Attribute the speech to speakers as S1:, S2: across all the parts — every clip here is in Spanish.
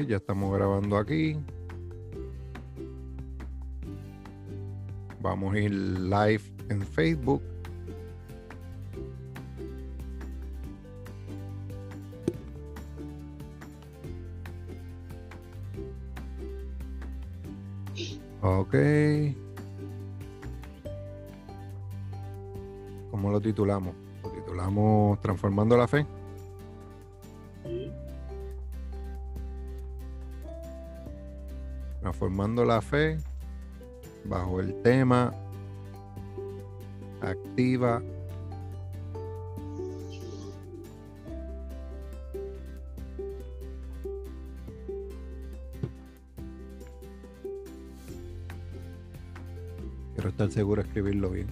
S1: ya estamos grabando aquí. Vamos a ir live en Facebook. Ok. ¿Cómo lo titulamos? Lo titulamos Transformando la Fe. Transformando la Fe bajo el tema Activa Quiero estar seguro de escribirlo bien.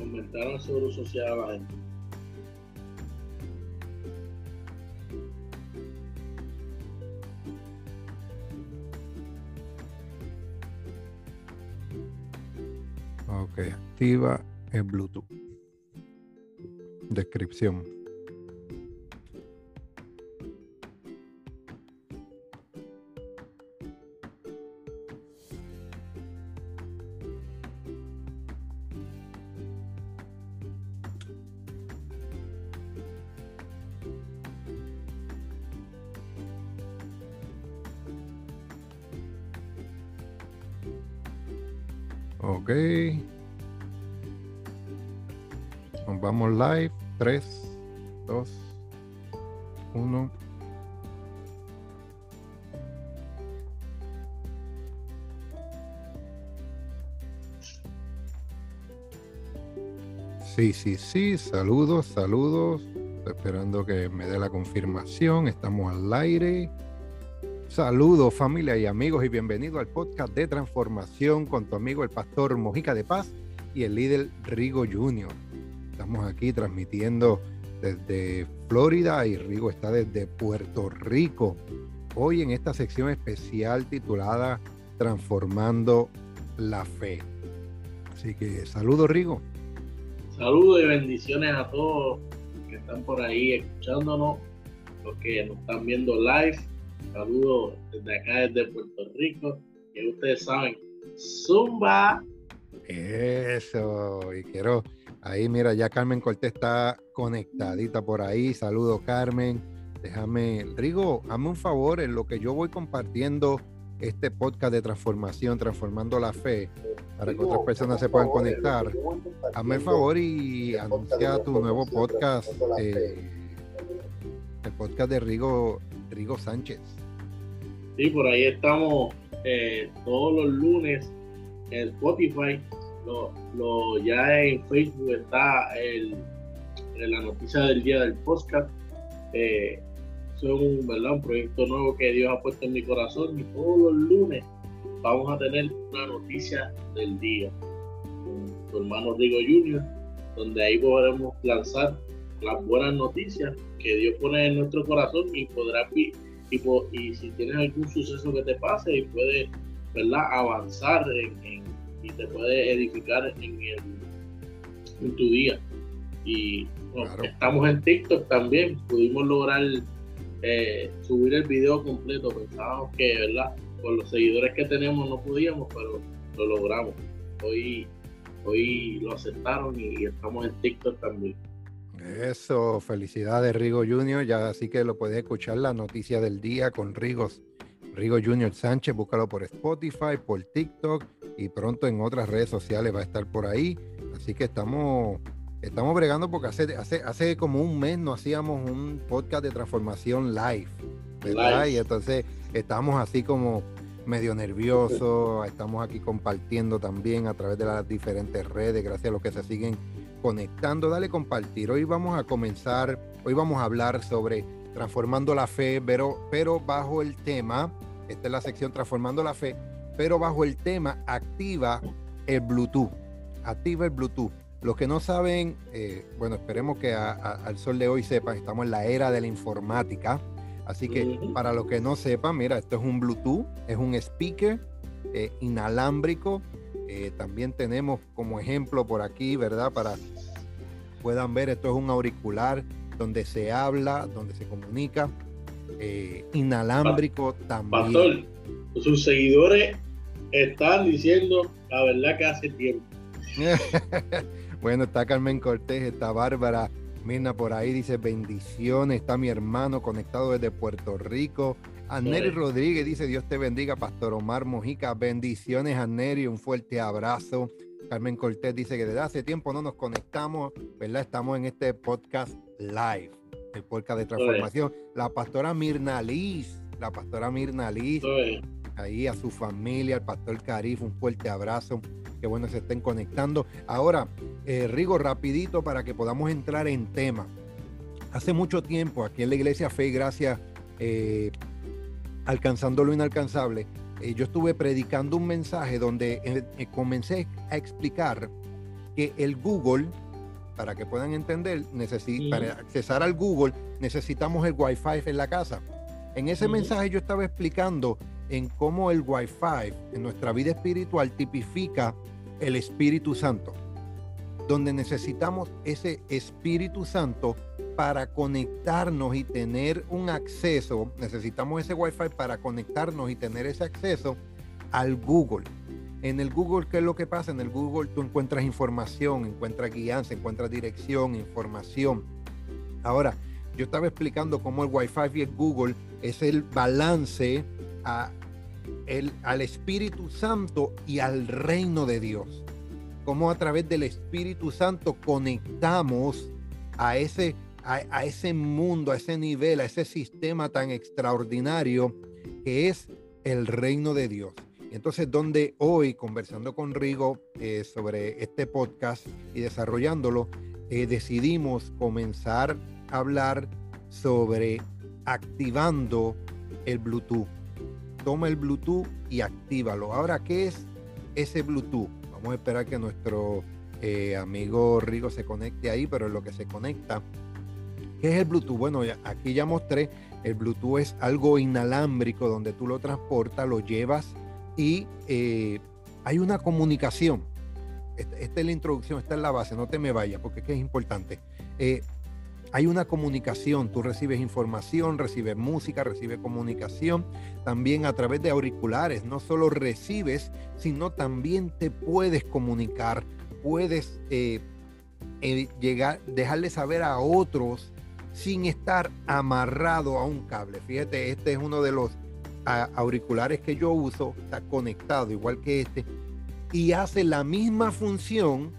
S2: Aumentaron el seguro social a la gente.
S1: Activa el Bluetooth. Descripción. 3, 2, 1. Sí, sí, sí. Saludos, saludos. Estoy esperando que me dé la confirmación. Estamos al aire. Saludos familia y amigos y bienvenido al podcast de transformación con tu amigo el pastor Mojica de Paz y el líder Rigo Junior. Estamos aquí transmitiendo desde Florida y Rigo está desde Puerto Rico. Hoy en esta sección especial titulada Transformando la Fe. Así que saludos Rigo.
S2: Saludos y bendiciones a todos que están por ahí escuchándonos, los que nos están viendo live Saludos desde acá, desde Puerto Rico. Que ustedes saben, Zumba.
S1: Eso, y quiero, ahí mira, ya Carmen Cortés está conectadita por ahí. Saludos, Carmen. Déjame, Rigo, hazme un favor en lo que yo voy compartiendo este podcast de transformación, transformando la fe, para que otras personas se puedan conectar. Hazme el favor y anuncia tu nuevo podcast, eh, el podcast de Rigo, Rigo Sánchez.
S2: Sí, por ahí estamos eh, todos los lunes en Spotify. Lo, ya en Facebook está el, la noticia del día del podcast. Eh, es un, ¿verdad? un proyecto nuevo que Dios ha puesto en mi corazón y todos los lunes vamos a tener una noticia del día con tu hermano Rigo Junior, donde ahí podremos lanzar las buenas noticias que Dios pone en nuestro corazón y podrás y, si tienes algún suceso que te pase y puedes ¿verdad? avanzar y te puede edificar en, el, en tu día. Y estamos en TikTok también, pudimos lograr eh, subir el video completo, pensábamos que verdad con los seguidores que tenemos no podíamos, pero lo logramos. Hoy, hoy lo aceptaron y estamos en TikTok también.
S1: Eso, felicidades Rigo Junior, ya así que lo puedes escuchar la noticia del día con Rigos, Rigo Junior Sánchez, búscalo por Spotify, por TikTok y pronto en otras redes sociales va a estar por ahí. Así que estamos, estamos bregando porque hace, hace, hace como un mes no hacíamos un podcast de transformación live, ¿verdad? Y entonces estamos así como medio nerviosos, estamos aquí compartiendo también a través de las diferentes redes, gracias a los que se siguen conectando, dale compartir. Hoy vamos a comenzar, hoy vamos a hablar sobre transformando la fe, pero, pero bajo el tema, esta es la sección transformando la fe, pero bajo el tema activa el Bluetooth, activa el Bluetooth. Los que no saben, eh, bueno, esperemos que al sol de hoy sepan, estamos en la era de la informática. Así que para los que no sepan, mira, esto es un Bluetooth, es un speaker eh, inalámbrico. Eh, también tenemos como ejemplo por aquí, ¿verdad? Para puedan ver, esto es un auricular donde se habla, donde se comunica, inalámbrico también.
S2: Pastor, sus seguidores están diciendo la verdad que hace tiempo.
S1: bueno, está Carmen Cortés, está Bárbara Mirna por ahí, dice bendiciones, está mi hermano conectado desde Puerto Rico. Anneri Rodríguez dice Dios te bendiga, Pastor Omar Mojica, bendiciones Anneri, un fuerte abrazo. Carmen Cortés dice que desde hace tiempo no nos conectamos, ¿verdad? Estamos en este podcast live, el podcast de transformación. La pastora Mirna Liz, la pastora Mirna Liz, ahí a su familia, al pastor Carif, un fuerte abrazo. Qué bueno se estén conectando. Ahora, eh, Rigo, rapidito para que podamos entrar en tema. Hace mucho tiempo, aquí en la iglesia Fe y Gracia, eh, alcanzando lo inalcanzable, eh, yo estuve predicando un mensaje donde comencé a explicar que el Google, para que puedan entender, para accesar al Google necesitamos el Wi-Fi en la casa. En ese mensaje yo estaba explicando en cómo el Wi-Fi en nuestra vida espiritual tipifica el Espíritu Santo, donde necesitamos ese Espíritu Santo para conectarnos y tener un acceso, necesitamos ese Wi-Fi para conectarnos y tener ese acceso al Google. En el Google, ¿qué es lo que pasa? En el Google tú encuentras información, encuentras guianza, encuentras dirección, información. Ahora, yo estaba explicando cómo el Wi-Fi y el Google es el balance a el, al Espíritu Santo y al reino de Dios. Cómo a través del Espíritu Santo conectamos a ese a, ese mundo, a ese nivel, a ese sistema tan extraordinario que es el reino de Dios. Entonces, donde hoy, conversando con Rigo eh, sobre este podcast y desarrollándolo, eh, decidimos comenzar a hablar sobre activando el Bluetooth. Toma el Bluetooth y actívalo. Ahora, ¿qué es ese Bluetooth? Vamos a esperar que nuestro eh, amigo Rigo se conecte ahí, pero lo que se conecta, ¿Qué es el Bluetooth? Bueno, aquí ya mostré, el Bluetooth es algo inalámbrico donde tú lo transportas, lo llevas y eh, hay una comunicación. Esta, es la introducción, esta es la base, no te me vayas porque es, que es importante. Eh, hay una comunicación, tú recibes información, recibes música, recibes comunicación, también a través de auriculares, no solo recibes, sino también te puedes comunicar, puedes eh, llegar, dejarle saber a otros sin estar amarrado a un cable. Fíjate, este es uno de los auriculares que yo uso, está conectado igual que este, y hace la misma función,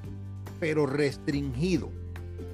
S1: pero restringido.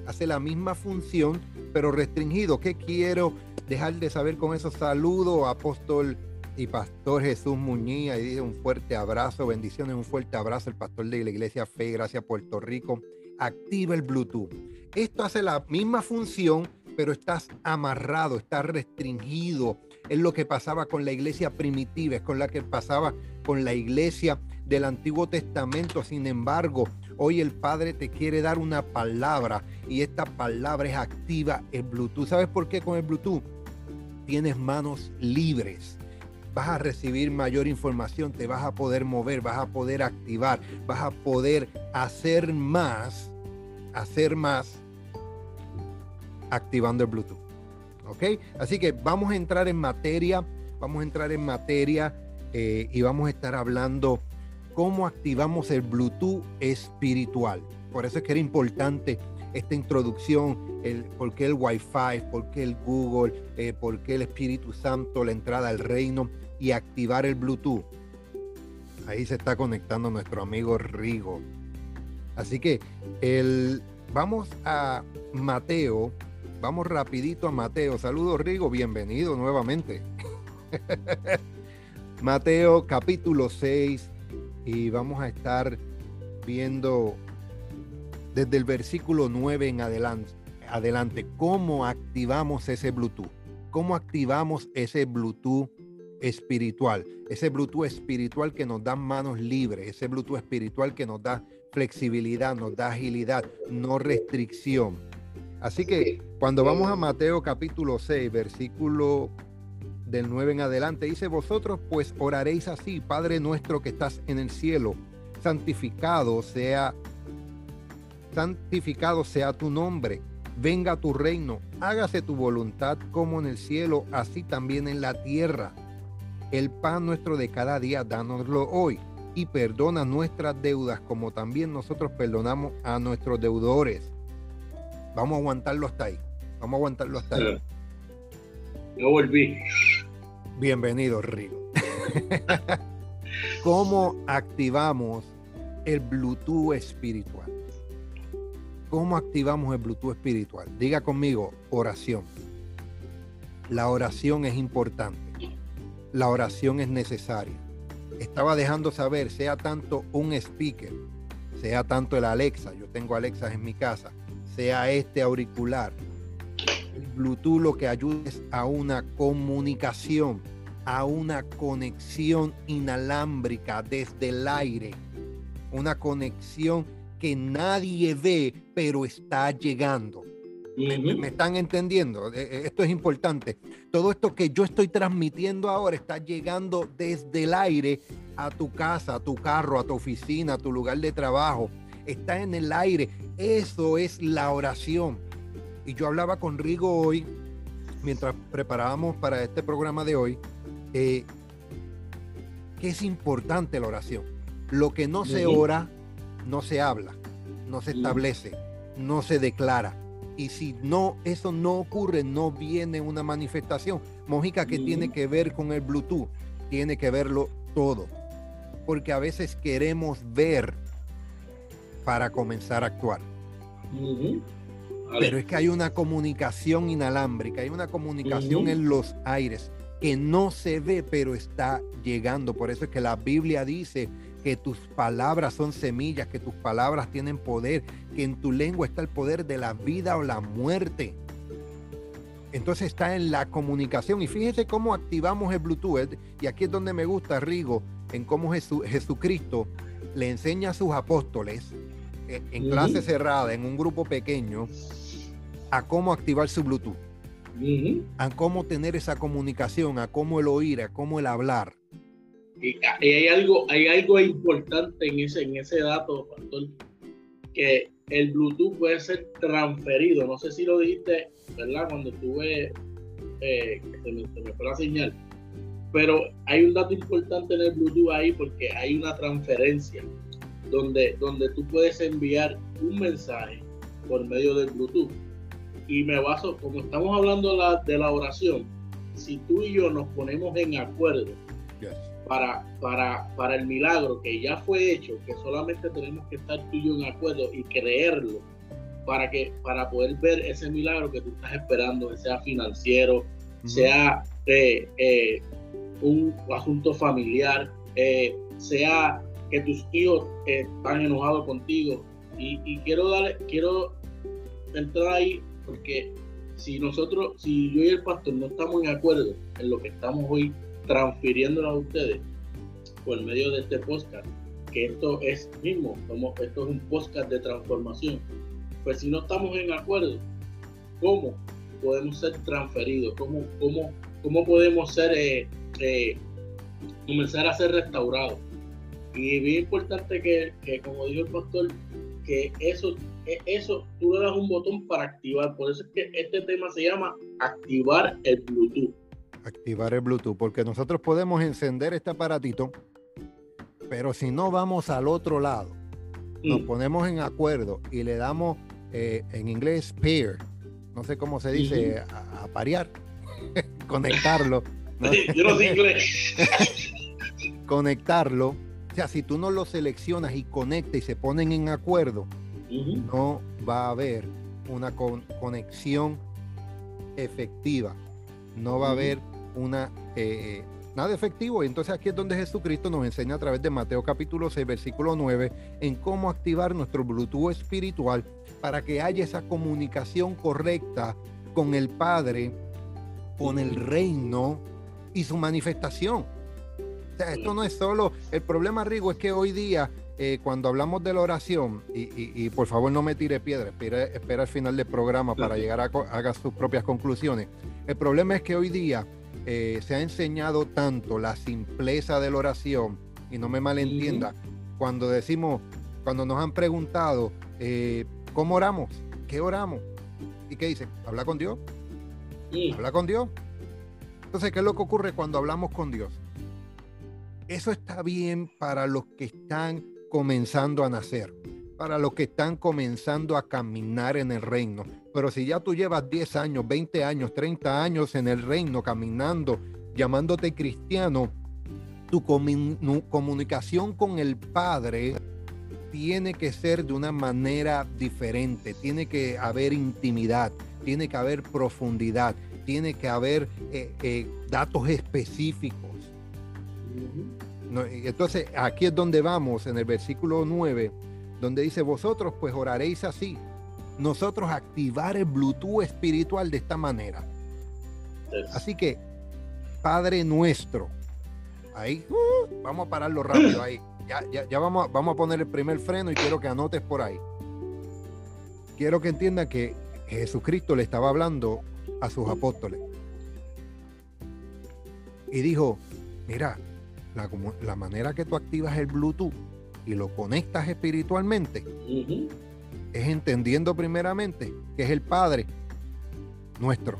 S1: Hace la misma función, pero restringido. ¿Qué quiero dejar de saber con eso? Saludo, apóstol y pastor Jesús Muñiz. Y dice un fuerte abrazo, bendiciones, un fuerte abrazo, el pastor de la iglesia Fe, gracias Puerto Rico. Activa el Bluetooth. Esto hace la misma función, pero estás amarrado, estás restringido. Es lo que pasaba con la iglesia primitiva, es con la que pasaba con la iglesia del Antiguo Testamento. Sin embargo, hoy el Padre te quiere dar una palabra y esta palabra es activa el Bluetooth. ¿Sabes por qué con el Bluetooth? Tienes manos libres. Vas a recibir mayor información, te vas a poder mover, vas a poder activar, vas a poder hacer más, hacer más activando el Bluetooth. ¿Ok? Así que vamos a entrar en materia, vamos a entrar en materia eh, y vamos a estar hablando cómo activamos el Bluetooth espiritual. Por eso es que era importante esta introducción, el, por qué el Wi-Fi, por qué el Google, eh, por qué el Espíritu Santo, la entrada al reino y activar el Bluetooth. Ahí se está conectando nuestro amigo Rigo. Así que el, vamos a Mateo Vamos rapidito a Mateo. Saludos Rigo, bienvenido nuevamente. Mateo capítulo 6 y vamos a estar viendo desde el versículo 9 en adelante, adelante cómo activamos ese Bluetooth, cómo activamos ese Bluetooth espiritual, ese Bluetooth espiritual que nos da manos libres, ese Bluetooth espiritual que nos da flexibilidad, nos da agilidad, no restricción. Así que cuando vamos a Mateo capítulo 6, versículo del 9 en adelante, dice, vosotros pues oraréis así, Padre nuestro que estás en el cielo, santificado sea santificado sea tu nombre, venga tu reino, hágase tu voluntad como en el cielo, así también en la tierra. El pan nuestro de cada día, dánoslo hoy, y perdona nuestras deudas como también nosotros perdonamos a nuestros deudores. Vamos a aguantarlo hasta ahí. Vamos a aguantarlo hasta ahí.
S2: Yo volví.
S1: Bienvenido, Rigo. ¿Cómo activamos el Bluetooth espiritual? ¿Cómo activamos el Bluetooth espiritual? Diga conmigo, oración. La oración es importante. La oración es necesaria. Estaba dejando saber, sea tanto un speaker, sea tanto el Alexa, yo tengo Alexa en mi casa, sea este auricular. El Bluetooth lo que ayuda es a una comunicación, a una conexión inalámbrica desde el aire, una conexión que nadie ve, pero está llegando. ¿Me, están entendiendo? Eh, eh, esto es importante. Todo esto que yo estoy transmitiendo ahora está llegando desde el aire a tu casa, a tu carro, a tu oficina, a tu lugar de trabajo. Está en el aire. Eso es la oración. Y yo hablaba con Rigo hoy, mientras preparábamos para este programa de hoy, eh, que es importante la oración. Lo que no se ora, no se habla, no se establece, no se declara. Y si no, eso no ocurre, no viene una manifestación. Mojica, que tiene que ver con el Bluetooth? Tiene que verlo todo. Porque a veces queremos ver para comenzar a actuar. Pero es que hay una comunicación inalámbrica, hay una comunicación en los aires que no se ve, pero está llegando. Por eso es que la Biblia dice que tus palabras son semillas, que tus palabras tienen poder, que en tu lengua está el poder de la vida o la muerte. Entonces está en la comunicación. Y fíjese cómo activamos el Bluetooth. Y aquí es donde me gusta, Rigo, en cómo Jesucristo le enseña a sus apóstoles, eh, en clase cerrada, en un grupo pequeño, a cómo activar su Bluetooth. A cómo tener esa comunicación, a cómo el oír, a cómo el hablar.
S2: Y, hay algo, hay algo importante en ese, en ese dato, pastor, que el Bluetooth puede ser transferido. No sé si lo dijiste, ¿verdad? Cuando estuve, eh, se, me, fue la señal. Pero hay un dato importante en el Bluetooth ahí porque hay una transferencia donde, donde tú puedes enviar un mensaje por medio del Bluetooth. Y me baso, como estamos hablando de la, oración, si tú y yo nos ponemos en acuerdo, para, para, para el milagro que ya fue hecho, que solamente tenemos que estar tú y yo en acuerdo y creerlo para, que, para poder ver ese milagro que tú estás esperando, sea financiero, sea eh, eh, un asunto familiar, eh, sea que tus hijos están enojados contigo. Y, y, quiero dar, quiero entrar ahí porque si nosotros, si yo y el pastor no estamos en acuerdo en lo que estamos hoy transfiriéndolo a ustedes por medio de este podcast, que esto es mismo, esto es un podcast de transformación. Pues si no estamos en acuerdo, ¿cómo podemos ser transferidos? ¿Cómo, cómo, cómo podemos ser, eh, eh, comenzar a ser restaurados? Y bien importante que, que, como dijo el pastor, que eso, eso tú le das un botón para activar. Por eso es que este tema se llama activar el Bluetooth
S1: activar el Bluetooth, porque nosotros podemos encender este aparatito, pero si no vamos al otro lado, nos ponemos en acuerdo y le damos eh, en inglés pair, no sé cómo se dice, a, parear, conectarlo.
S2: Yo no sé inglés.
S1: conectarlo. O sea, si tú no lo seleccionas y conecta y se ponen en acuerdo, no va a haber una conexión efectiva. No va a haber una eh, nada efectivo. Y entonces aquí es donde Jesucristo nos enseña a través de Mateo capítulo 6, versículo 9, en cómo activar nuestro Bluetooth espiritual para que haya esa comunicación correcta con el Padre, con el reino y su manifestación. O sea, esto no es solo, el problema, Rigo, es que hoy día, eh, cuando hablamos de la oración, y, por favor no me tire piedra, espera, espera al final del programa para llegar a haga sus propias conclusiones. El problema es que hoy día eh, se ha enseñado tanto la simpleza de la oración, y no me malentienda, cuando decimos, cuando nos han preguntado, eh, ¿cómo oramos? ¿Qué oramos? ¿Y qué dice? ¿Habla con Dios? ¿Habla con Dios? Entonces, ¿qué es lo que ocurre cuando hablamos con Dios? Eso está bien para los que están comenzando a nacer, para los que están comenzando a caminar en el reino. Pero si ya tú llevas 10 años, 20 años, 30 años en el reino, caminando, llamándote cristiano, tu comunicación con el Padre tiene que ser de una manera diferente, tiene que haber intimidad, tiene que haber profundidad, tiene que haber eh, eh, datos específicos. Entonces, aquí es donde vamos, en el versículo 9, donde dice, vosotros pues oraréis así, nosotros activar el Bluetooth espiritual de esta manera. Así que, Padre nuestro, ahí, uh, vamos a pararlo rápido ahí. Ya, ya, ya vamos, vamos a poner el primer freno y quiero que anotes por ahí. Quiero que entiendan que Jesucristo le estaba hablando a sus apóstoles. Y dijo, mira, la, manera que tú activas el Bluetooth y lo conectas espiritualmente es entendiendo primeramente que es el Padre nuestro.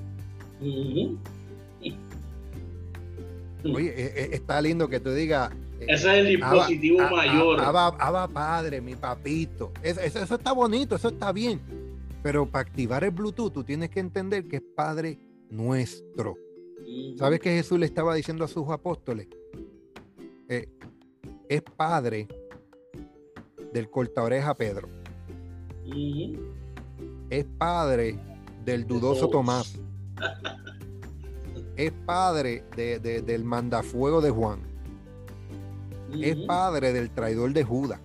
S1: Oye, e, e, está lindo que tú digas.
S2: Eh, Ese es el dispositivo mayor.
S1: Abba, Padre, mi papito. eso, eso, está bonito, eso está bien. Pero para activar el Bluetooth, tú tienes que entender que es Padre nuestro. ¿Sabes qué Jesús le estaba diciendo a sus apóstoles? Es Padre del cortaoreja Pedro. Es Padre del dudoso Tomás. es Padre del mandafuego de Juan. Es Padre del traidor de Judas.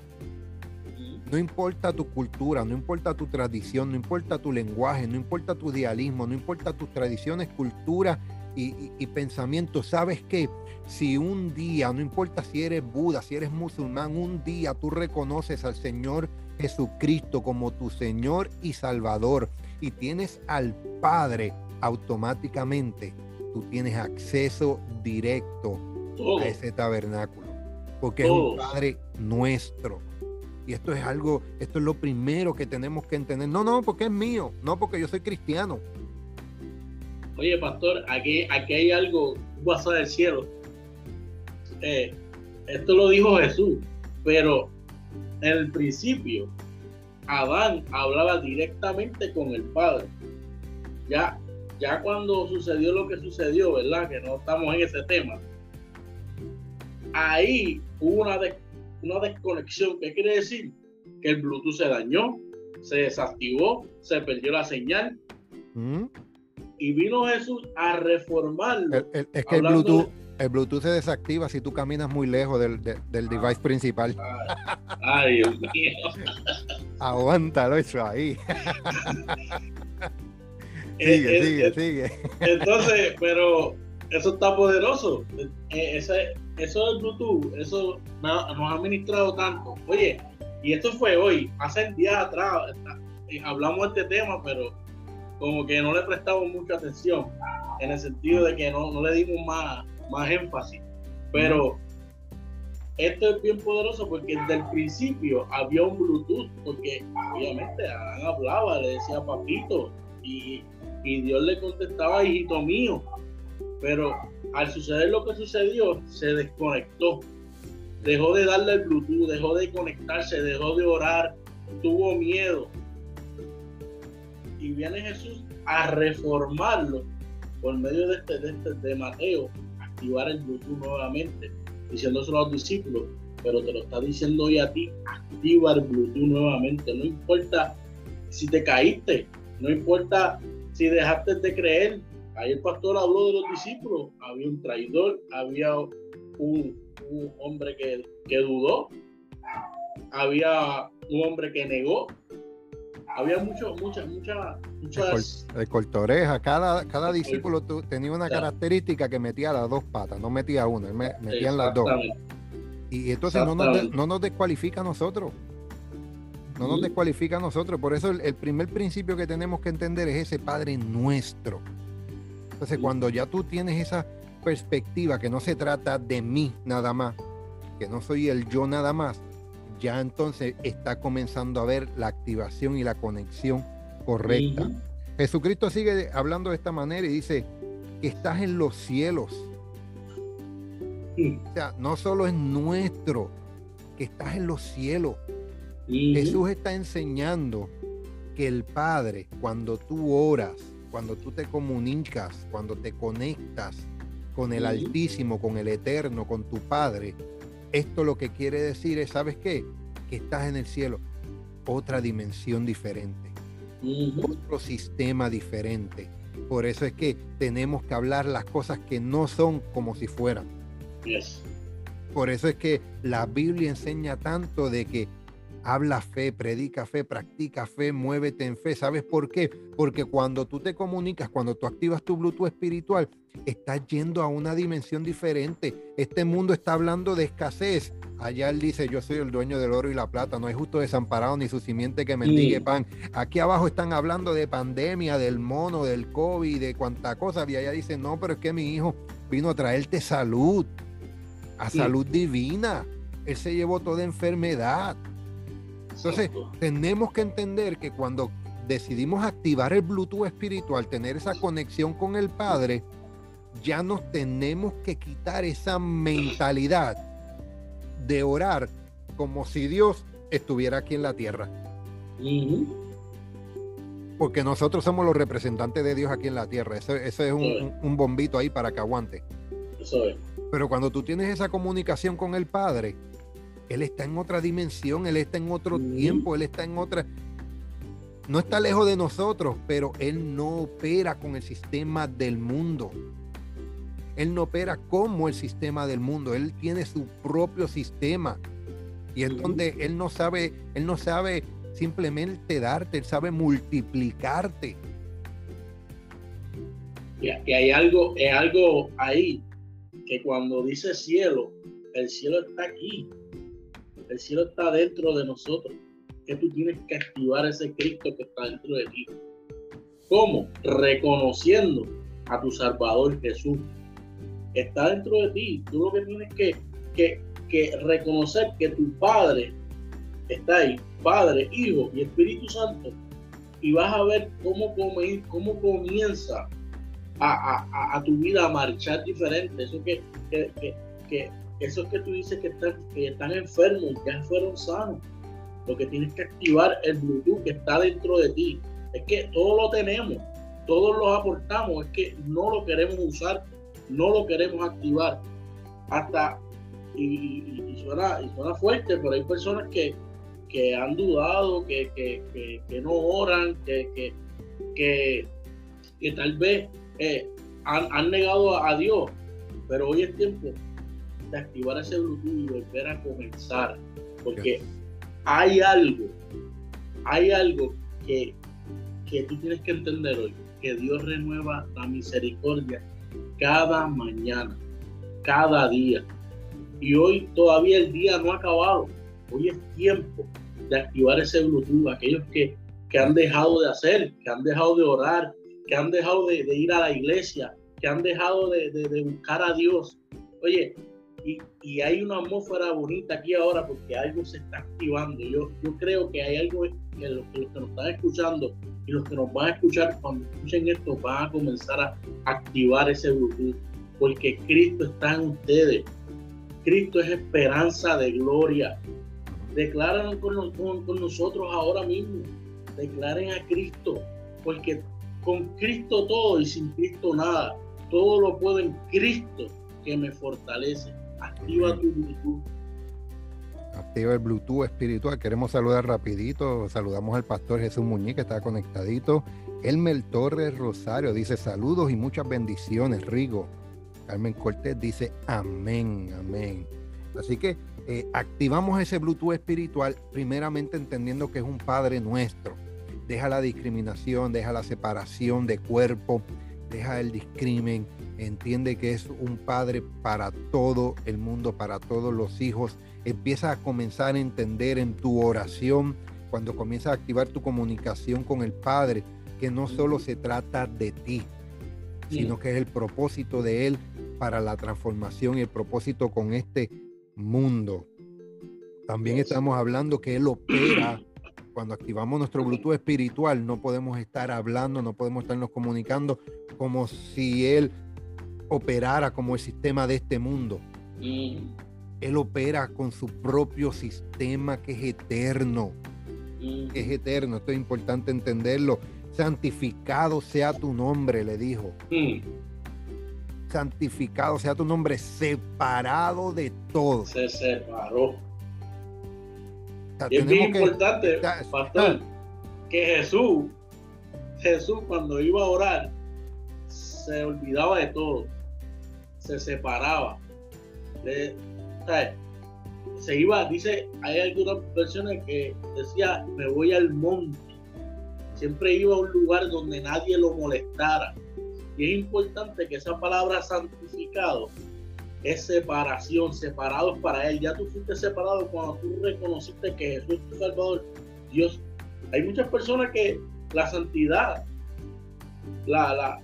S1: No importa tu cultura, no importa tu tradición, no importa tu lenguaje, no importa tu idealismo, no importa tus tradiciones, cultura y, pensamientos. Sabes que si un día, no importa si eres Buda, si eres musulmán, un día tú reconoces al Señor Jesucristo como tu Señor y Salvador y tienes al Padre automáticamente, tú tienes acceso directo a ese tabernáculo, porque es un Padre nuestro y esto es algo, esto es lo primero que tenemos que entender. No, no, porque es mío, no porque yo soy cristiano.
S2: Oye, pastor, aquí, aquí hay algo basado del cielo. Eh, esto lo dijo Jesús, pero en el principio Adán hablaba directamente con el Padre. Ya, ya cuando sucedió lo que sucedió, ¿verdad? Que no estamos en ese tema. Ahí hubo una, una desconexión. ¿Qué quiere decir? Que el Bluetooth se dañó, se desactivó, se perdió la señal. Mm. Y vino Jesús a reformarlo.
S1: es que el Bluetooth, el Bluetooth se desactiva si tú caminas muy lejos del, del, device principal.
S2: Ay, Dios mío.
S1: Aguántalo eso ahí. sigue, sigue, sigue.
S2: Entonces, pero eso está poderoso. Ese, eso del Bluetooth, eso nos ha ministrado tanto. Oye, y esto fue hoy, hace días atrás, eh, hablamos de este tema, pero como que no le prestamos mucha atención, en el sentido de que no, no le dimos más, más énfasis. Pero esto es bien poderoso porque desde el principio había un Bluetooth, porque obviamente Adán hablaba, le decía papito, y, y Dios le contestaba, hijito mío. Pero al suceder lo que sucedió, se desconectó. Dejó de darle el Bluetooth, dejó de conectarse, dejó de orar, tuvo miedo. Y viene Jesús a reformarlo por medio de, este, de, este, Mateo, activar el Bluetooth nuevamente, diciéndoselo a los discípulos, pero te lo está diciendo hoy a ti, activa el Bluetooth nuevamente. No importa si te caíste, no importa si dejaste de creer, Ahí el pastor habló de los discípulos. Había un traidor, había un, hombre que, dudó, había un hombre que negó. Había muchos, muchas, muchas, muchas.
S1: El, cortoreja, cada, cada discípulo tenía una característica que metía las dos patas, no metía una, metía las dos. Y entonces no nos, no nos descualifica a nosotros no nos descualifica a nosotros. Por eso el, primer principio que tenemos que entender es ese Padre nuestro. Entonces, cuando ya tú tienes esa perspectiva que no se trata de mí nada más, que no soy el yo nada más, ya entonces está comenzando a ver la activación y la conexión correcta. Jesucristo sigue hablando de esta manera y dice que estás en los cielos. O sea, no solo es nuestro, que estás en los cielos. Jesús está enseñando que el Padre, cuando tú oras, cuando tú te comunicas, cuando te conectas con el Altísimo, con el Eterno, con tu Padre, esto lo que quiere decir es, ¿sabes qué? Que estás en el cielo, otra dimensión diferente, otro sistema diferente. Por eso es que tenemos que hablar las cosas que no son como si fueran. Por eso es que la Biblia enseña tanto de que habla fe, predica fe, practica fe, muévete en fe. ¿Sabes por qué? Porque cuando tú te comunicas, cuando tú activas tu Bluetooth espiritual, estás yendo a una dimensión diferente. Este mundo está hablando de escasez. Allá él dice, yo soy el dueño del oro y la plata, no hay justo desamparado ni su simiente que mendigue pan. Aquí abajo están hablando de pandemia, del mono, del COVID, de cuánta cosa. Y allá dice, no, pero es que mi hijo vino a traerte salud, a salud divina. Él se llevó toda enfermedad. Entonces, tenemos que entender que cuando decidimos activar el Bluetooth espiritual, tener esa conexión con el Padre, ya nos tenemos que quitar esa mentalidad de orar como si Dios estuviera aquí en la tierra. Porque nosotros somos los representantes de Dios aquí en la tierra. Ese, es un, bombito ahí para que aguante. Pero cuando tú tienes esa comunicación con el Padre, él está en otra dimensión, Él está en otro tiempo, Él está en otra... No está lejos de nosotros, pero Él no opera con el sistema del mundo. Él no opera como el sistema del mundo. Él tiene su propio sistema. Y es donde Él no sabe, Él no sabe simplemente darte, Él sabe multiplicarte.
S2: Y, hay algo, hay algo ahí que cuando dice cielo, el cielo está aquí. El cielo está dentro de nosotros. Que tú tienes que activar ese Cristo que está dentro de ti. ¿Cómo? Reconociendo a tu Salvador Jesús. Está dentro de ti. Tú lo que tienes que, que, que reconocer que tu Padre está ahí. Padre, Hijo y Espíritu Santo. Y vas a ver cómo, cómo comienza a, a, a, tu vida a marchar diferente. Eso que, que, que esos que tú dices que están, que están enfermos, ya fueron sanos. Lo que tienes que activar el Bluetooth que está dentro de ti. Es que todo lo tenemos, todos lo aportamos, es que no lo queremos usar, no lo queremos activar. Hasta, y, suena, fuerte, pero hay personas que, han dudado, que, que, no oran, que, que, tal vez eh, han, han negado a Dios. Pero hoy es tiempo de activar ese Bluetooth y volver a comenzar. Porque hay algo, hay algo que, que tú tienes que entender hoy, que Dios renueva la misericordia cada mañana, cada día. Y hoy todavía el día no ha acabado. Hoy es tiempo de activar ese Bluetooth. Aquellos que, que han dejado de hacer, que han dejado de orar, que han dejado de, ir a la iglesia, que han dejado de, de buscar a Dios. Oye, y, hay una atmósfera bonita aquí ahora porque algo se está activando. Yo, creo que hay algo que los, que nos están escuchando y los que nos van a escuchar cuando escuchen esto van a comenzar a activar ese Bluetooth porque Cristo está en ustedes. Cristo es esperanza de gloria. Declaren con, con nosotros ahora mismo. Declaren a Cristo porque con Cristo todo y sin Cristo nada. Todo lo puedo en Cristo que me fortalece. Activa tu Bluetooth.
S1: Activa el Bluetooth espiritual. Queremos saludar rapidito. Saludamos al pastor Jesús Muñiz que está conectadito. Elmer Torres Rosario dice saludos y muchas bendiciones, Rigo. Carmen Cortés dice amén, amén. Así que eh, activamos ese Bluetooth espiritual primeramente entendiendo que es un Padre nuestro. Deja la discriminación, deja la separación de cuerpo, deja el discrimen, entiende que es un padre para todo el mundo, para todos los hijos. Empieza a comenzar a entender en tu oración, cuando comienzas a activar tu comunicación con el Padre, que no solo se trata de ti, sino que es el propósito de Él para la transformación y el propósito con este mundo. También estamos hablando que Él opera. Cuando activamos nuestro Bluetooth espiritual, no podemos estar hablando, no podemos estarnos comunicando como si Él operara como el sistema de este mundo. Él opera con su propio sistema que es eterno. Que es eterno. Esto es importante entenderlo. Santificado sea tu nombre, le dijo. Santificado sea tu nombre, separado de todo.
S2: Se separó. es bien importante, pastor, que Jesús, Jesús cuando iba a orar, se olvidaba de todo, se separaba. se iba, dice, hay algunas versiones que decía, me voy al monte. Siempre iba a un lugar donde nadie lo molestara. Y es importante que esa palabra santificado es separación, separados para Él. Ya tú fuiste separado cuando tú reconociste que Jesús es tu Salvador. Dios, hay muchas personas que la santidad la, la,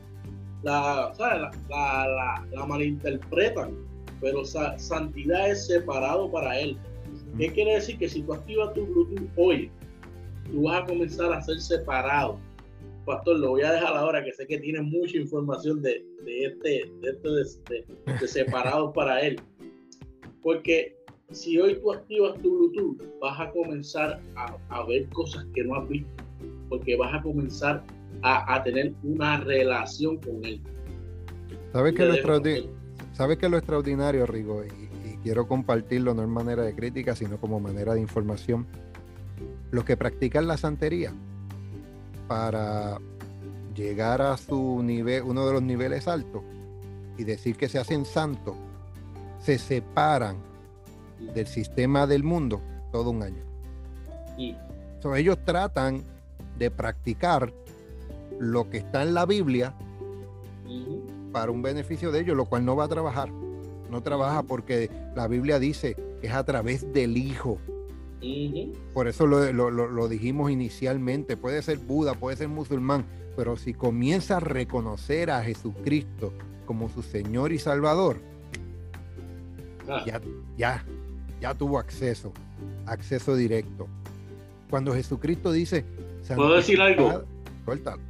S2: la, la, la, malinterpretan, pero santidad es separado para Él. ¿Qué quiere decir? Que si tú activas tu Bluetooth hoy, tú vas a comenzar a ser separado. Pastor, lo voy a dejar ahora que sé que tiene mucha información de, de este, de, este de, separado para Él. Porque si hoy tú activas tu Bluetooth, vas a comenzar a, a ver cosas que no has visto. Porque vas a comenzar a, tener una relación con Él.
S1: ¿Sabes que, lo ¿Sabes que lo extraordinario, Rigo? Y, quiero compartirlo no en manera de crítica, sino como manera de información. Los que practican la santería para llegar a su nivel, uno de los niveles altos, y decir que se hacen santos, se separan del sistema del mundo todo un año. Y ellos tratan de practicar lo que está en la Biblia para un beneficio de ellos, lo cual no va a trabajar. No trabaja porque la Biblia dice que es a través del Hijo. Por eso lo, dijimos inicialmente. Puede ser Buda, puede ser musulmán, pero si comienza a reconocer a Jesucristo como su Señor y Salvador, ah. ya, ya, ya tuvo acceso, acceso directo. Cuando Jesucristo dice,
S2: ¿puedo decir algo?
S1: Suéltalo.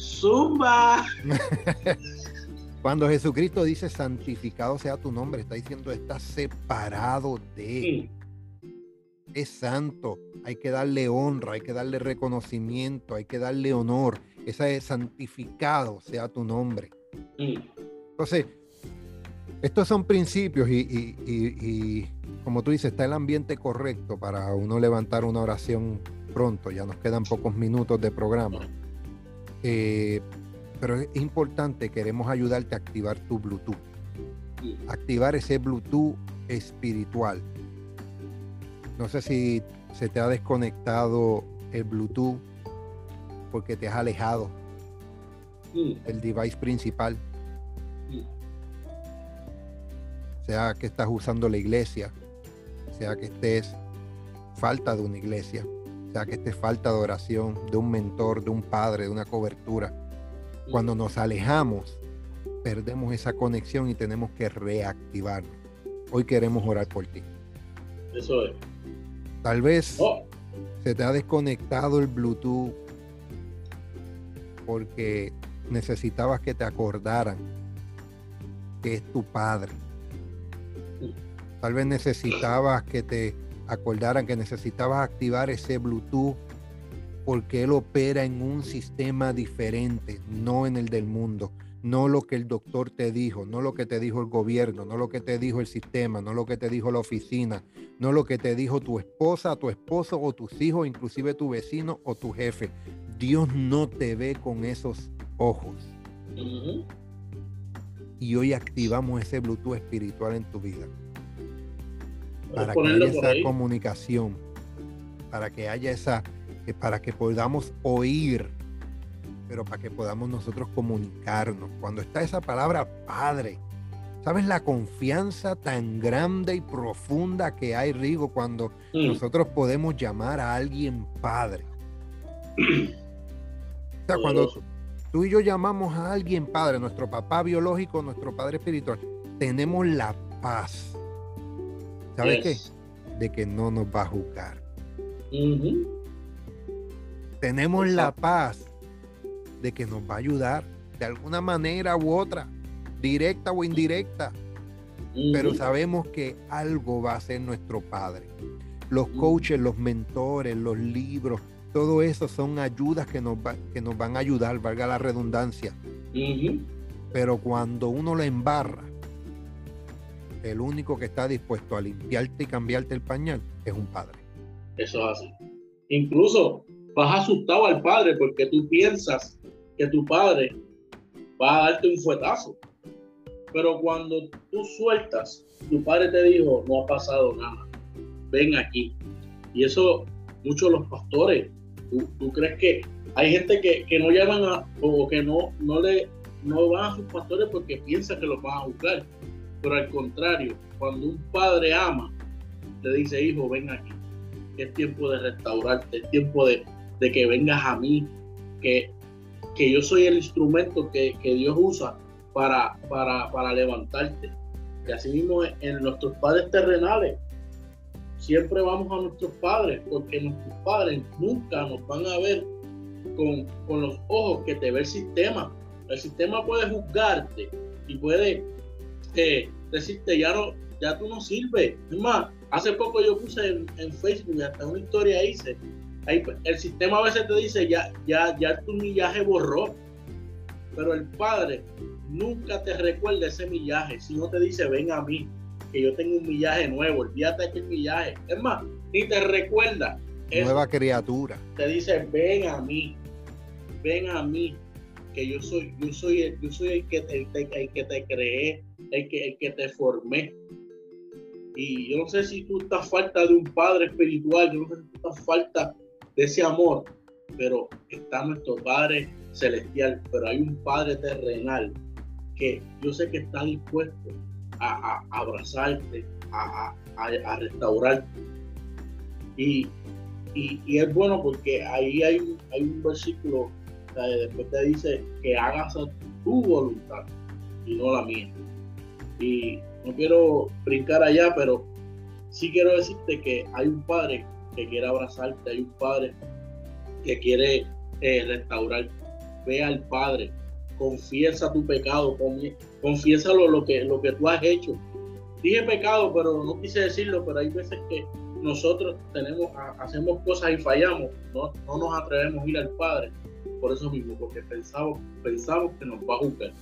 S2: Zumba.
S1: Cuando Jesucristo dice santificado sea tu nombre, está diciendo está separado de. Es santo. Hay que darle honra, hay que darle reconocimiento, hay que darle honor. Esa es santificado sea tu nombre. Entonces, estos son principios y, y, como tú dices, está el ambiente correcto para uno levantar una oración pronto. Ya nos quedan pocos minutos de programa. Eh, pero es importante, queremos ayudarte a activar tu Bluetooth. Activar ese Bluetooth espiritual. No sé si se te ha desconectado el Bluetooth porque te has alejado del device principal. Sea que estás usando la iglesia, sea que estés falta de una iglesia, sea que esté falta de oración, de un mentor, de un padre, de una cobertura. Cuando nos alejamos, perdemos esa conexión y tenemos que reactivarnos. Hoy queremos orar por ti.
S2: Eso es.
S1: Tal vez oh. se te ha desconectado el Bluetooth porque necesitabas que te acordaran que es tu padre. Tal vez necesitabas que te acordaran que necesitabas activar ese Bluetooth porque él opera en un sistema diferente, no en el del mundo, no lo que el doctor te dijo, no lo que te dijo el gobierno, no lo que te dijo el sistema, no lo que te dijo la oficina, no lo que te dijo tu esposa, tu esposo o tus hijos, inclusive tu vecino o tu jefe. Dios no te ve con esos ojos. Y hoy activamos ese Bluetooth espiritual en tu vida para que haya esa comunicación, para que haya esa, para que podamos oír, pero para que podamos nosotros comunicarnos. Cuando está esa palabra Padre, ¿sabes la confianza tan grande y profunda que hay, Rigo, cuando mm. nosotros podemos llamar a alguien Padre? o sea, cuando tú y yo llamamos a alguien Padre, nuestro papá biológico, nuestro Padre espiritual, tenemos la paz ¿Sabes qué? de que no nos va a juzgar. Tenemos la paz de que nos va a ayudar de alguna manera u otra, directa o indirecta. Pero sabemos que algo va a ser nuestro Padre. Los coaches, los mentores, los libros, todo eso son ayudas que nos, que nos van a ayudar, valga la redundancia. Pero cuando uno lo embarra, el único que está dispuesto a limpiarte y cambiarte el pañal es un padre.
S2: Eso es así. Incluso vas asustado al padre porque tú piensas que tu padre va a darte un fuetazo. Pero cuando tú sueltas, tu padre te dijo, no ha pasado nada, ven aquí. Y eso, muchos los pastores, ¿tú, crees que hay gente que, no llaman a, o que no, no, le, no van a sus pastores porque piensa que los van a juzgar? Pero al contrario, cuando un padre ama, le dice, hijo, ven aquí, es tiempo de restaurarte, es tiempo de, que vengas a mí, que, que yo soy el instrumento que, Dios usa para, para, para levantarte. Y así mismo en nuestros padres terrenales, siempre vamos a nuestros padres, porque nuestros padres nunca nos van a ver con, con los ojos que te ve el sistema. El sistema puede juzgarte y puede decirte, ya, no, ya tú no sirves. Es más, hace poco yo puse en, Facebook, hasta una historia hice, ahí, el sistema a veces te dice, ya, ya, ya tu millaje borró, pero el Padre nunca te recuerda ese millaje, si no te dice, ven a mí, que yo tengo un millaje nuevo, olvídate de aquel millaje. Es más, ni te recuerda.
S1: Nueva criatura.
S2: Te dice, ven a mí, ven a mí, que yo soy, yo soy, el, yo soy el que, el, el que te creé, el que, el que te formé. Y yo no sé si tú estás falta de un padre espiritual, yo no sé si tú estás falta de ese amor, pero está nuestro Padre celestial, pero hay un Padre terrenal que yo sé que está dispuesto a, abrazarte, a, a, restaurarte. Y, y, es bueno porque ahí hay hay un versículo después te dice que hagas tu voluntad y no la mía. Y no quiero brincar allá, pero sí quiero decirte que hay un padre que quiere abrazarte, hay un padre que quiere eh, restaurarte. Ve al Padre, confiesa tu pecado, confiesa lo que, lo que tú has hecho. Dije pecado, pero no quise decirlo, pero hay veces que nosotros tenemos, hacemos cosas y fallamos, no, no nos atrevemos a ir al Padre por eso mismo, porque pensamos, pensamos que nos va a juzgar,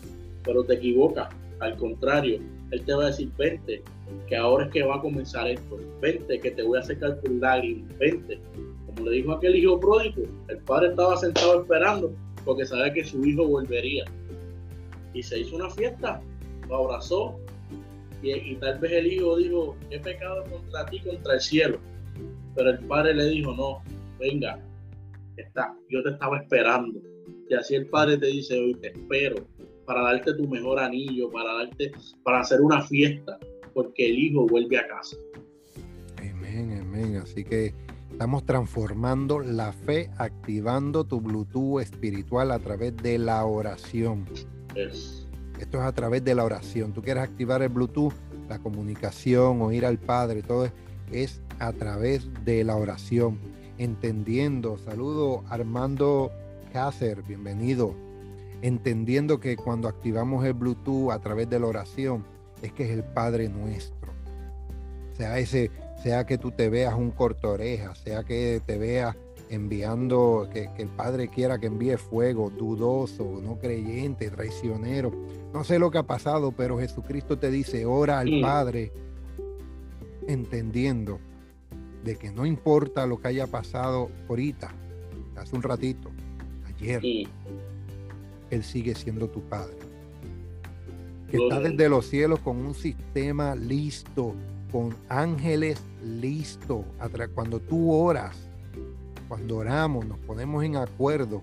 S2: pero te equivocas, al contrario, Él te va a decir, vente, que ahora es que va a comenzar esto, vente, que te voy a sacar por lágrimas, vente. Como le dijo aquel hijo pródigo, el padre estaba sentado esperando porque sabía que su hijo volvería. Y se hizo una fiesta, lo abrazó, y, tal vez el hijo dijo, he pecado contra ti, contra el cielo. Pero el padre le dijo, no, venga, está, yo te estaba esperando. Y así el padre te dice, hoy te espero para darte tu mejor anillo, para darte, para hacer una fiesta, porque el hijo vuelve a casa.
S1: Amén, amén. Así que estamos transformando la fe, activando tu Bluetooth espiritual a través de la oración. Esto es a través de la oración. Tú quieres activar el Bluetooth, la comunicación, oír al Padre, todo es a través de la oración. Entendiendo. Saludo Armando Cácer, bienvenido entendiendo que cuando activamos el Bluetooth a través de la oración, es que es el Padre nuestro. Sea ese, sea que tú te veas un corto oreja, sea que te veas enviando, que, el Padre quiera que envíe fuego, dudoso, no creyente, traicionero. No sé lo que ha pasado, pero Jesucristo te dice, ora al Padre, entendiendo de que no importa lo que haya pasado ahorita, hace un ratito, ayer, él sigue siendo tu Padre. Que está desde los cielos con un sistema listo, con ángeles listos. Cuando tú oras, cuando oramos, nos ponemos en acuerdo.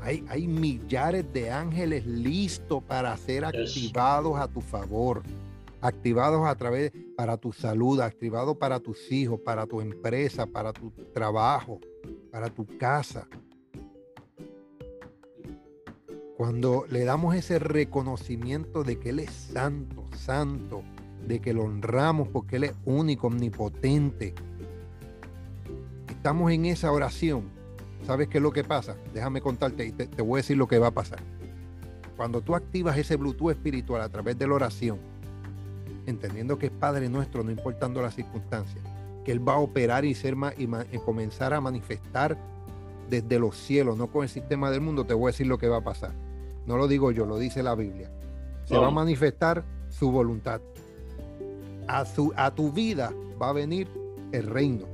S1: Hay, hay millares de ángeles listos para ser activados a tu favor, activados a través para tu salud, activados para tus hijos, para tu empresa, para tu trabajo, para tu casa. Cuando le damos ese reconocimiento de que Él es santo, santo, de que lo honramos porque Él es único, omnipotente. Estamos en esa oración. ¿Sabes qué es lo que pasa? Déjame contarte y te, te voy a decir lo que va a pasar. Cuando tú activas ese Bluetooth espiritual a través de la oración, entendiendo que es Padre nuestro, no importando las circunstancias, que Él va a operar y, ser y, comenzar a manifestar desde los cielos, no con el sistema del mundo, te voy a decir lo que va a pasar. No lo digo yo, lo dice la Biblia. Se va a manifestar su voluntad. A, su, a tu vida va a venir el reino.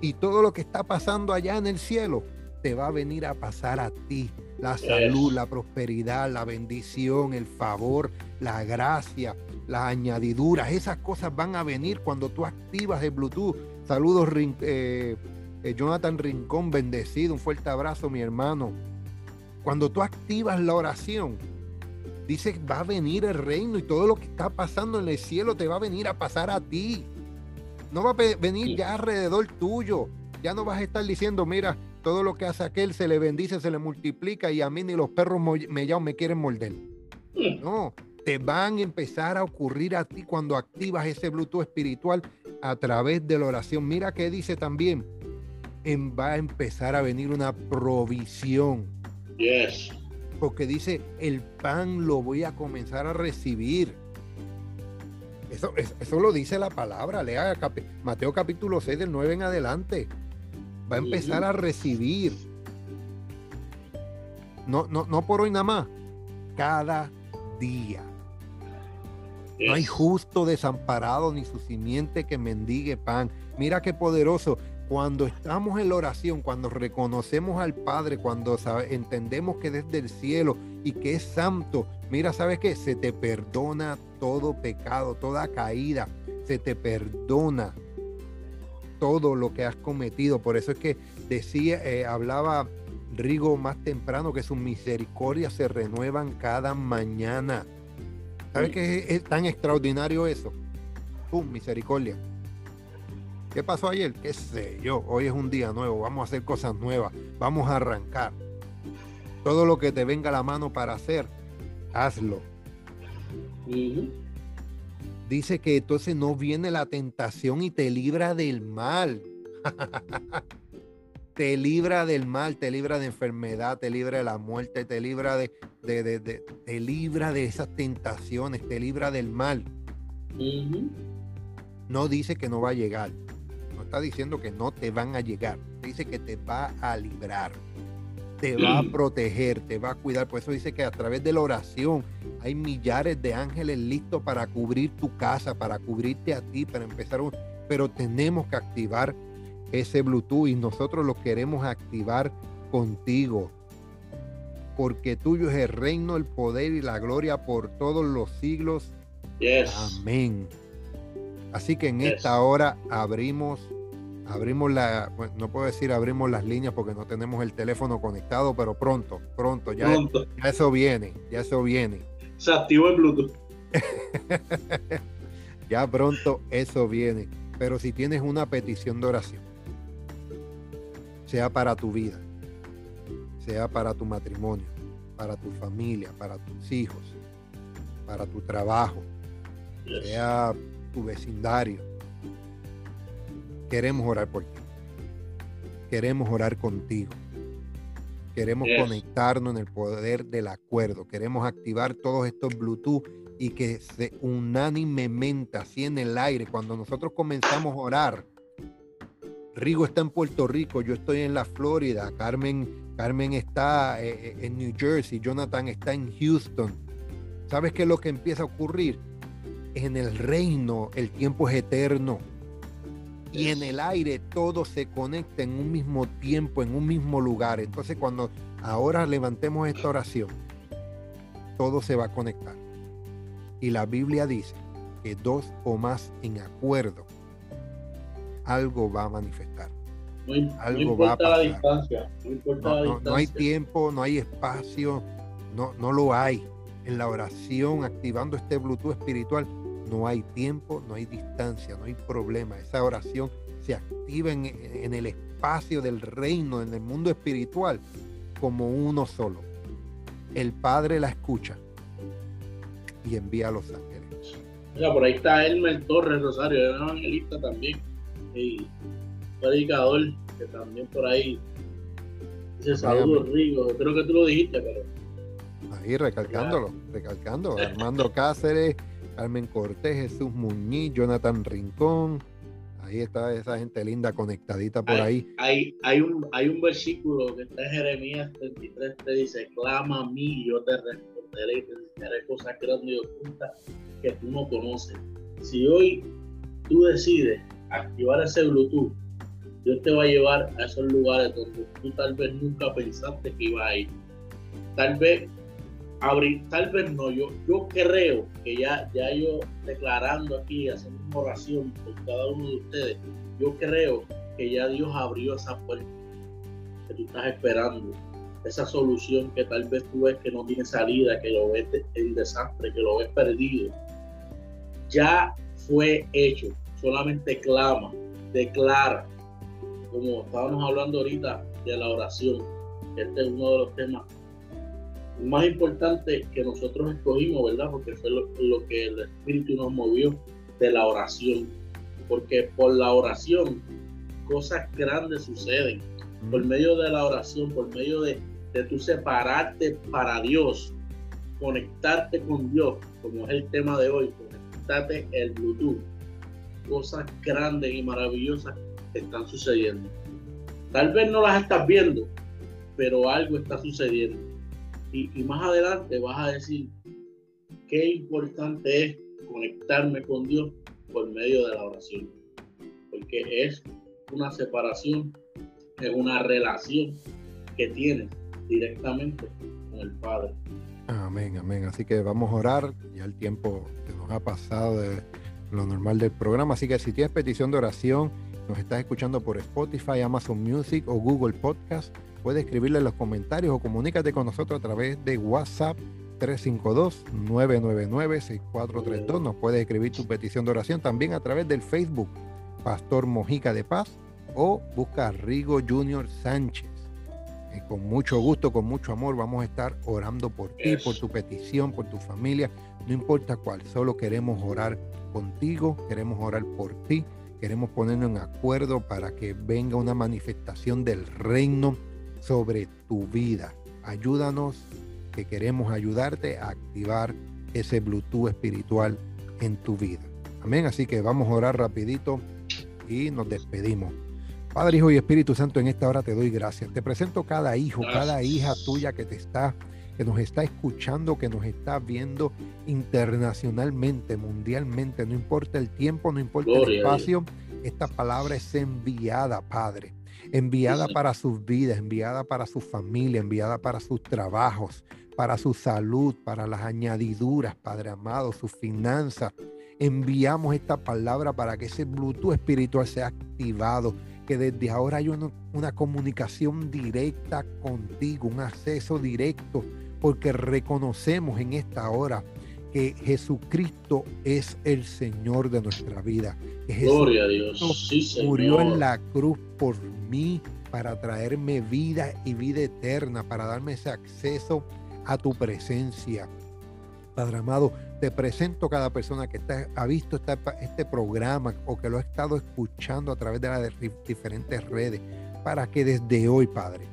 S1: Y todo lo que está pasando allá en el cielo te va a venir a pasar a ti. La salud, la prosperidad, la bendición, el favor, la gracia, las añadiduras, esas cosas van a venir cuando tú activas el Bluetooth. Saludos, eh, eh, Jonathan Rincón, bendecido, un fuerte abrazo, mi hermano. Cuando tú activas la oración, dice va a venir el reino y todo lo que está pasando en el cielo te va a venir a pasar a ti. No va a venir ya alrededor tuyo. Ya no vas a estar diciendo, mira, todo lo que hace aquel se le bendice, se le multiplica y a mí ni los perros me, me quieren morder. No, te van a empezar a ocurrir a ti cuando activas ese Bluetooth espiritual a través de la oración. Mira que dice también, en, va a empezar a venir una provisión.
S2: Yes.
S1: Porque dice, el pan lo voy a comenzar a recibir. Eso, eso, lo dice la palabra. Lea Mateo capítulo 6 del 9 en adelante. Va a empezar a recibir. No, no, no por hoy nada más. Cada día. No hay justo desamparado ni su simiente que mendigue pan. Mira qué poderoso. Cuando estamos en la oración, cuando reconocemos al Padre, cuando entendemos que desde el cielo y que es santo, mira, ¿sabes qué? Se te perdona todo pecado, toda caída. Se te perdona todo lo que has cometido. Por eso es que decía, eh, hablaba Rigo más temprano que sus misericordias se renuevan cada mañana. ¿Sabes qué es, tan extraordinario eso? ¡Pum! Misericordia. ¿Qué pasó ayer? ¿Qué sé yo? Hoy es un día nuevo, vamos a hacer cosas nuevas, vamos a arrancar. Todo lo que te venga a la mano para hacer, hazlo. Dice que entonces no viene la tentación y te libra del mal. te libra del mal, te libra de enfermedad, te libra de la muerte, te libra de, de, te libra de esas tentaciones, te libra del mal. No dice que no va a llegar. No está diciendo que no te van a llegar. Dice que te va a librar. Te va a proteger, te va a cuidar. Por eso dice que a través de la oración hay millares de ángeles listos para cubrir tu casa, para cubrirte a ti, para empezar. Un... Pero tenemos que activar ese Bluetooth y nosotros lo queremos activar contigo. Porque tuyo es el reino, el poder y la gloria por todos los siglos. Amén. Así que en esta hora abrimos, abrimos la, no puedo decir abrimos las líneas porque no tenemos el teléfono conectado, pero pronto, pronto, ya, ya eso viene, ya eso viene.
S2: Se activó el Bluetooth.
S1: ya pronto eso viene. Pero si tienes una petición de oración, sea para tu vida, sea para tu matrimonio, para tu familia, para tus hijos, para tu trabajo, sea tu vecindario. Queremos orar por ti. Queremos orar contigo. Queremos conectarnos en el poder del acuerdo. Queremos activar todos estos Bluetooth y que se unánimemente, así en el aire, cuando nosotros comenzamos a orar, Rigo está en Puerto Rico, yo estoy en la Florida, Carmen, Carmen está eh, eh, en New Jersey, Jonathan está en Houston. ¿Sabes qué es lo que empieza a ocurrir? En el reino el tiempo es eterno. Y en el aire todo se conecta en un mismo tiempo, en un mismo lugar. Entonces cuando ahora levantemos esta oración, todo se va a conectar. Y la Biblia dice que dos o más en acuerdo algo va a manifestar. algo va a pasar. La distancia, no, hay tiempo, no hay espacio, no, no lo hay. En la oración, activando este Bluetooth espiritual, no hay tiempo, no hay distancia, no hay problema. Esa oración se activa en, en el espacio del reino, en el mundo espiritual, como uno solo. El Padre la escucha y envía a los ángeles.
S2: Mira, por ahí está Elmer Torres Rosario, evangelista también, y predicador, que también por ahí dice saludos Rigo, creo que tú lo dijiste, pero...
S1: Ahí recalcándolo, recalcando, Armando Cáceres, Carmen Cortés, Jesús Muñiz, Jonathan Rincón, ahí está esa gente linda conectadita por ahí.
S2: Hay, hay, un, hay un versículo que está en Jeremías 33, te dice, clama a mí y yo te responderé y te enseñaré cosas grandes y ocultas que tú no conoces. Si hoy tú decides activar ese Bluetooth, Dios te va a llevar a esos lugares donde tú tal vez nunca pensaste que iba a ir. Tal vez abrir, tal vez no, yo, yo creo que ya, ya yo declarando aquí, haciendo una oración por cada uno de ustedes, yo creo que ya Dios abrió esa puerta que tú estás esperando, esa solución que tal vez tú ves que no tiene salida, que lo ves en desastre, que lo ves perdido ya fue hecho. Solamente clama, declara, como estábamos hablando ahorita de la oración. Este es uno de los temas más importantes que nosotros escogimos, ¿verdad? Porque fue lo, que el Espíritu nos movió de la oración. Porque por la oración cosas grandes suceden. Por medio de la oración, por medio de, de tu separarte para Dios, conectarte con Dios, como es el tema de hoy, el Bluetooth. Cosas grandes y maravillosas están sucediendo. Tal vez no las estás viendo, pero algo está sucediendo. Y, más adelante vas a decir qué importante es conectarme con Dios por medio de la oración. Porque es una separación, es una relación que tienes directamente con el Padre.
S1: Amén, amén. Así que vamos a orar. Ya el tiempo se nos ha pasado de lo normal del programa. Así que si tienes petición de oración, nos estás escuchando por Spotify, Amazon Music o Google Podcast, puedes escribirle en los comentarios o comunícate con nosotros a través de WhatsApp 352-999-6432. Nos puedes escribir tu petición de oración también a través del Facebook Pastor Mojica de Paz o busca Rigo Junior Sánchez con mucho gusto, con mucho amor, vamos a estar orando por ti, por tu petición, por tu familia, no importa cuál, solo queremos orar contigo, queremos orar por ti, queremos ponernos en acuerdo para que venga una manifestación del reino sobre tu vida. Ayúdanos, que queremos ayudarte a activar ese Bluetooth espiritual en tu vida. Amén, así que vamos a orar rapidito y nos despedimos. Padre, Hijo y Espíritu Santo, en esta hora te doy gracias. Te presento cada hijo, cada hija tuya que te está, que nos está escuchando, que nos está viendo internacionalmente, mundialmente. No importa el tiempo, no importa el espacio. Esta palabra es enviada, Padre. Enviada para sus vidas, enviada para su familia, enviada para sus trabajos, para su salud, para las añadiduras, Padre amado, sus finanzas. Enviamos esta palabra para que ese Bluetooth espiritual sea activado que desde ahora hay una, comunicación directa contigo, un acceso directo, porque reconocemos en esta hora que Jesucristo es el Señor de nuestra vida. Que
S2: Gloria a Dios.
S1: murió en la cruz por mí para traerme vida y vida eterna, para darme ese acceso a tu presencia. Padre amado, te presento cada persona que ha visto este programa o que lo ha estado escuchando a través de las diferentes redes, para que desde hoy, Padre,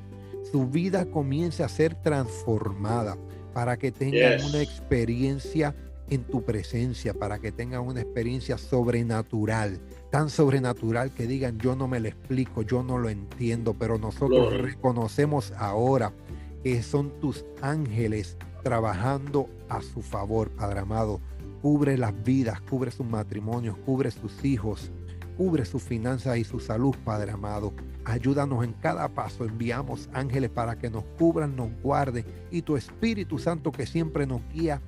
S1: su vida comience a ser transformada, para que tengan una experiencia en tu presencia, para que tengan una experiencia sobrenatural, tan sobrenatural que digan, yo no me lo explico, yo no lo entiendo, pero nosotros reconocemos ahora que son tus ángeles trabajando a su favor, Padre amado. Cubre las vidas, cubre sus matrimonios, cubre sus hijos, cubre sus finanzas y su salud, Padre amado. Ayúdanos en cada paso. Enviamos ángeles para que nos cubran, nos guarden y tu Espíritu Santo que siempre nos guía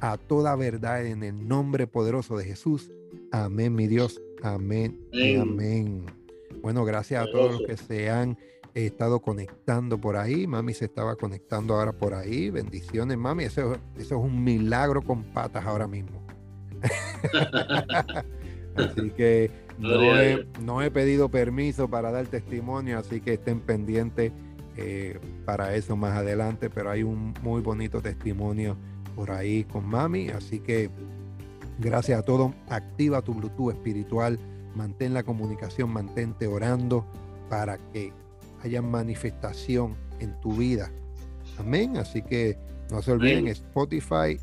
S1: a toda verdad en el nombre poderoso de Jesús. Amén, mi Dios. Amén y amén. Bueno, gracias a todos los que se han estado conectando por ahí. Mami se estaba conectando ahora por ahí. Bendiciones, mami. Eso, eso es un milagro con patas ahora mismo. así que no he, pedido permiso para dar testimonio, así que estén pendientes eh, para eso más adelante. Pero hay un muy bonito testimonio por ahí con mami. Así que Gracias a todos. Activa tu Bluetooth espiritual. Mantén la comunicación, mantente orando para que haya manifestación en tu vida. Amén. Así que no se olviden Spotify,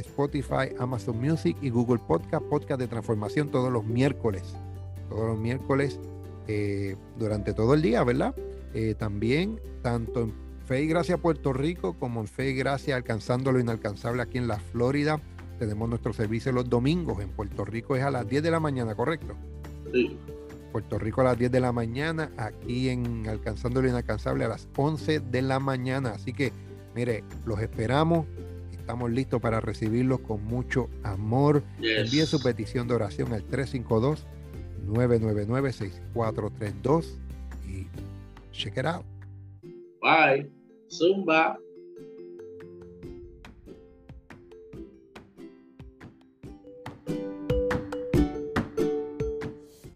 S1: Spotify, Amazon Music y Google Podcast, podcast de transformación todos los miércoles. Todos los miércoles eh, durante todo el día, ¿verdad? Eh, también, tanto en Fe y Gracia Puerto Rico como en Fe y Gracia Alcanzando lo Inalcanzable aquí en la Florida. Tenemos nuestro servicio los domingos. En Puerto Rico es a las 10 de la mañana, ¿correcto?
S2: Sí.
S1: Puerto Rico a las 10 de la mañana, aquí en Alcanzando lo Inalcanzable a las 11 de la mañana. Así que, mire, los esperamos. Estamos listos para recibirlos con mucho amor. Envíe su petición de oración al 352 999 6432 y check it out.
S2: Bye. Zumba.